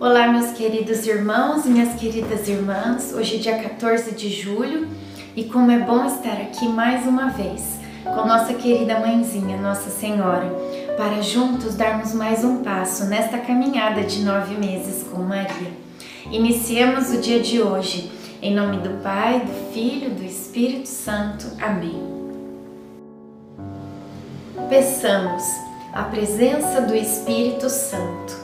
Olá, meus queridos irmãos, minhas queridas irmãs. Hoje é dia 14 de julho e como é bom estar aqui mais uma vez com nossa querida mãezinha, Nossa Senhora, para juntos darmos mais um passo nesta caminhada de nove meses com Maria. Iniciemos o dia de hoje em nome do Pai, do Filho, do Espírito Santo. Amém. Peçamos a presença do Espírito Santo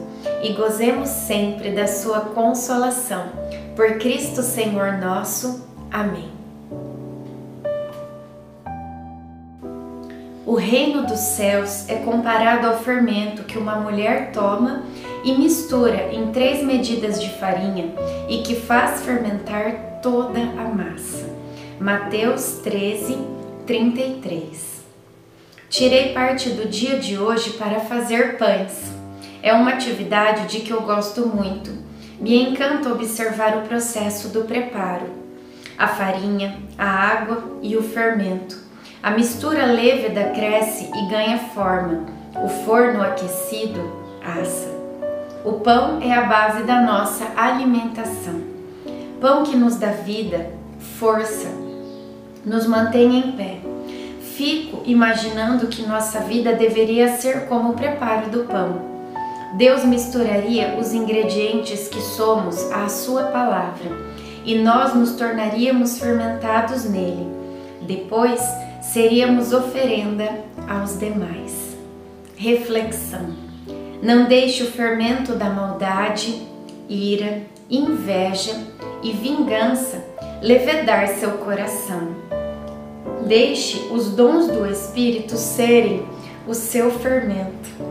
e gozemos sempre da sua consolação. Por Cristo Senhor nosso. Amém. O reino dos céus é comparado ao fermento que uma mulher toma e mistura em três medidas de farinha e que faz fermentar toda a massa. Mateus 13, 33. Tirei parte do dia de hoje para fazer pães é uma atividade de que eu gosto muito. Me encanta observar o processo do preparo. A farinha, a água e o fermento. A mistura lêveda cresce e ganha forma. O forno aquecido assa. O pão é a base da nossa alimentação. Pão que nos dá vida, força, nos mantém em pé. Fico imaginando que nossa vida deveria ser como o preparo do pão Deus misturaria os ingredientes que somos à Sua palavra e nós nos tornaríamos fermentados nele. Depois seríamos oferenda aos demais. Reflexão: Não deixe o fermento da maldade, ira, inveja e vingança levedar seu coração. Deixe os dons do Espírito serem o seu fermento.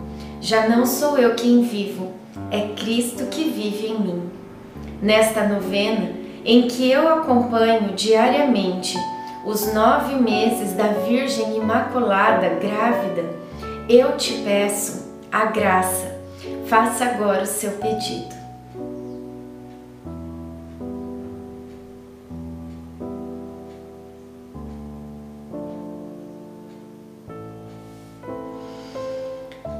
Já não sou eu quem vivo, é Cristo que vive em mim. Nesta novena, em que eu acompanho diariamente os nove meses da Virgem Imaculada grávida, eu te peço a graça. Faça agora o seu pedido.